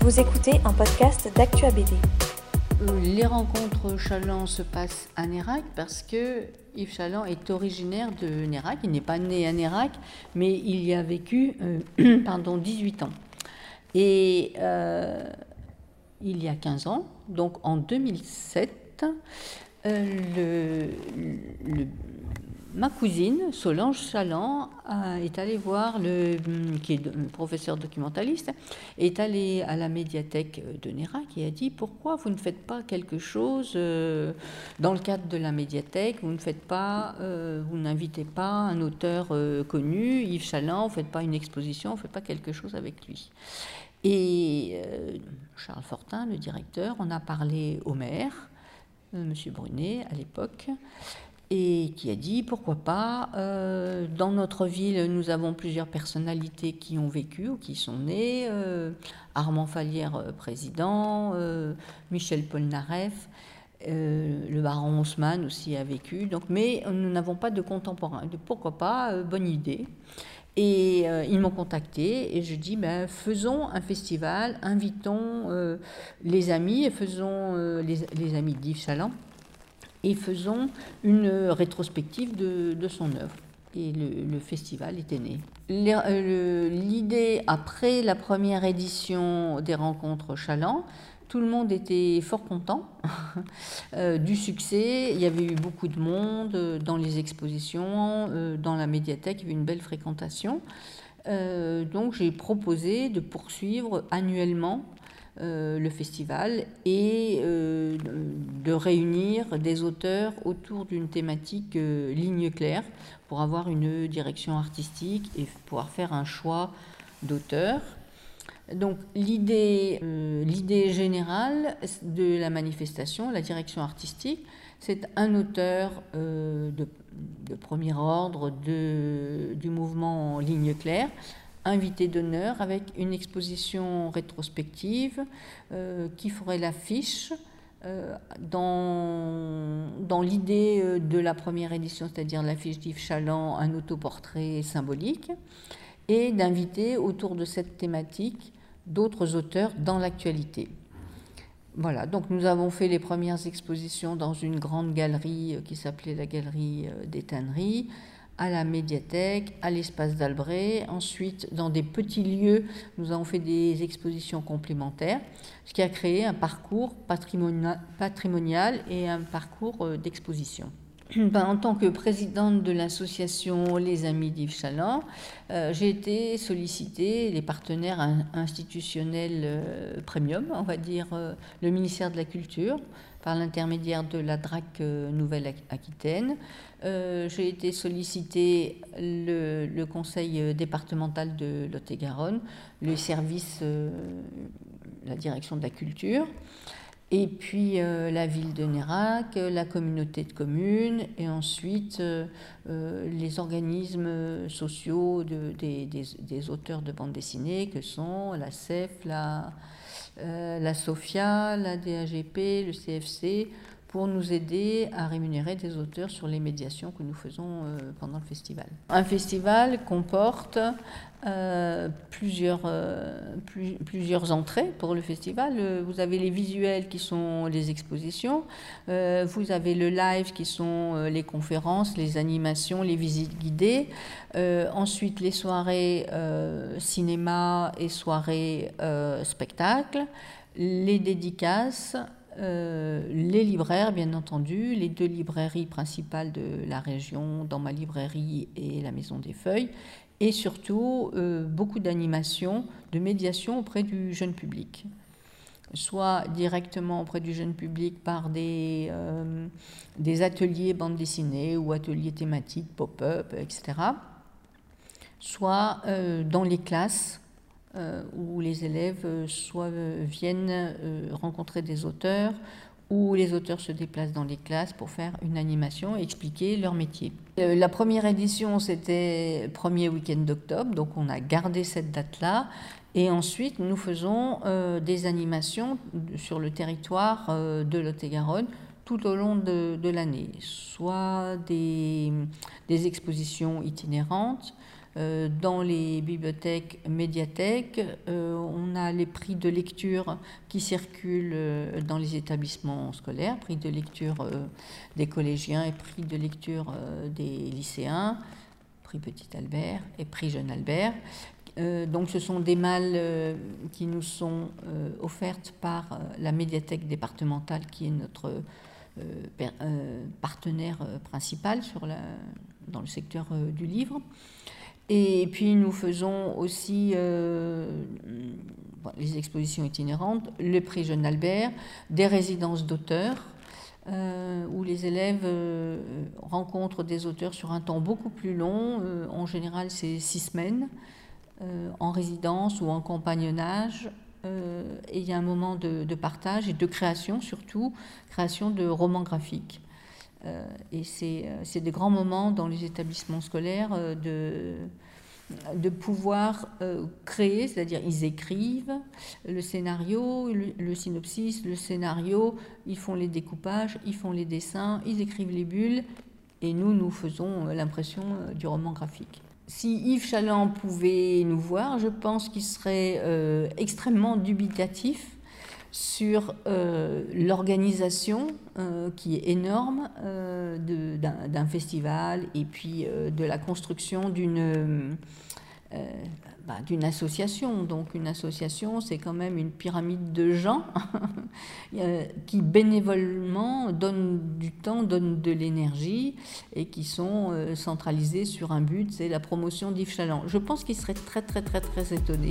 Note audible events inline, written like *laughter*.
Vous écoutez un podcast d'Actua BD. Euh, Les rencontres Chaland se passent à Nérac parce que Yves Chaland est originaire de Nérac. Il n'est pas né à Nérac, mais il y a vécu euh, *clears throat* pardon, 18 ans. Et euh, il y a 15 ans, donc en 2007, euh, le, le- ma cousine, Solange Chaland, a- est allée voir, le, qui est professeur documentaliste, est allée à la médiathèque de Nérac et a dit pourquoi vous ne faites pas quelque chose euh, dans le cadre de la médiathèque, vous ne faites pas, euh, vous n'invitez pas un auteur euh, connu, Yves Chaland, vous ne faites pas une exposition, vous ne faites pas quelque chose avec lui. Et euh, Charles Fortin, le directeur, en a parlé au maire, euh, Monsieur Brunet à l'époque, et qui a dit pourquoi pas. euh, dans notre ville, nous avons plusieurs personnalités qui ont vécu ou qui sont nées. euh, Armand Falière, euh, président, euh, Michel Polnareff. le baron Haussmann aussi a vécu, donc, mais nous n'avons pas de contemporains. Donc, pourquoi pas Bonne idée. Et ils m'ont contacté et je dis ben, faisons un festival, invitons les amis et faisons les, les amis d'Yves Chaland et faisons une rétrospective de, son œuvre. Et le, le festival était né. Euh, L'idée, après la première édition des rencontres Chaland, tout le monde était fort content *laughs* euh, du succès. Il y avait eu beaucoup de monde euh, dans les expositions, dans la médiathèque, il y avait une belle fréquentation. Donc j'ai proposé de poursuivre annuellement euh, le festival et euh, de réunir des auteurs autour d'une thématique euh, ligne claire pour avoir une direction artistique et pouvoir faire un choix d'auteurs. Donc l'idée générale de la manifestation, la direction artistique, c'est un auteur de, premier ordre du mouvement Ligne Claire, invité d'honneur avec une exposition rétrospective euh, qui ferait l'affiche euh, dans, dans l'idée euh, de la première édition, c'est-à-dire l'affiche d'Yves Chaland, un autoportrait symbolique, et d'inviter autour de cette thématique d'autres auteurs dans l'actualité. Voilà, donc nous avons fait les premières expositions dans une grande galerie qui s'appelait la Galerie des Tanneries, à la médiathèque, à l'espace d'Albret. Ensuite, dans des petits lieux, nous avons fait des expositions complémentaires, ce qui a créé un parcours patrimonial, et un parcours euh, d'exposition. *clears throat* Ben, en tant que présidente de l'association Les Amis d'Yves Chaland, euh, j'ai été sollicitée, les partenaires in- institutionnels euh, premium, on va dire euh, le ministère de la Culture, par l'intermédiaire de la DRAC Nouvelle-Aquitaine. J'ai été sollicité le, le conseil départemental de Lot-et-Garonne, le service, la direction de la culture. Et puis euh, la ville de Nérac, euh, la communauté de communes, et ensuite euh, les organismes sociaux de- des, des- auteurs de bande dessinée que sont la CEF, la, la SOFIA, la DAGP, le CFC, pour nous aider à rémunérer des auteurs sur les médiations que nous faisons euh, pendant le festival. Un festival comporte euh, plusieurs, euh, plus- plusieurs entrées pour le festival. Vous avez les visuels qui sont les expositions, vous avez le live qui sont les conférences, les animations, les visites guidées, ensuite les soirées cinéma et soirées spectacle, les dédicaces, euh, les libraires, bien entendu, les deux librairies principales de la région, dans ma librairie et la Maison des Feuilles, et surtout euh, beaucoup d'animations, de médiation auprès du jeune public. Soit directement auprès du jeune public par des, euh, ateliers bande dessinée ou ateliers thématiques, pop-up, etc. Soit dans les classes euh, où les élèves euh, soit euh, viennent rencontrer des auteurs où les auteurs se déplacent dans les classes pour faire une animation et expliquer leur métier. La première édition, c'était premier week-end d'octobre, donc on a gardé cette date-là. Et ensuite, nous faisons des animations sur le territoire de Lot-et-Garonne tout au long de, de l'année, soit des, des expositions itinérantes, dans les bibliothèques, médiathèques. on a les prix de lecture qui circulent dans les établissements scolaires, prix de lecture des collégiens et prix de lecture des lycéens, prix Petit Albert et prix Jeune Albert. donc ce sont des malles qui nous sont offertes par la médiathèque départementale qui est notre partenaire principal sur la, dans le secteur du livre. Et puis nous faisons aussi euh, les expositions itinérantes, le prix Jeune Albert, des résidences d'auteurs, euh, où les élèves euh, rencontrent des auteurs sur un temps beaucoup plus long. en général, c'est six semaines en résidence ou en compagnonnage. et il y a un moment de, de, partage et de création, surtout, création de romans graphiques. Euh, et euh, c'est des grands moments dans les établissements scolaires euh, de, de pouvoir créer, c'est-à-dire ils écrivent le scénario, le, synopsis, le scénario, ils font les découpages, ils font les dessins, ils écrivent les bulles, et nous, nous faisons l'impression du roman graphique. Si Yves Chaland pouvait nous voir, je pense qu'il serait extrêmement dubitatif sur euh, l'organisation euh, qui est énorme euh, d'un festival et puis de la construction d'une bah, d'une association. Donc une association, c'est quand même une pyramide de gens *laughs* qui bénévolement donnent du temps, donnent de l'énergie et qui sont centralisés sur un but, c'est la promotion d'Yves Chaland. Je pense qu'il serait très très très très étonné.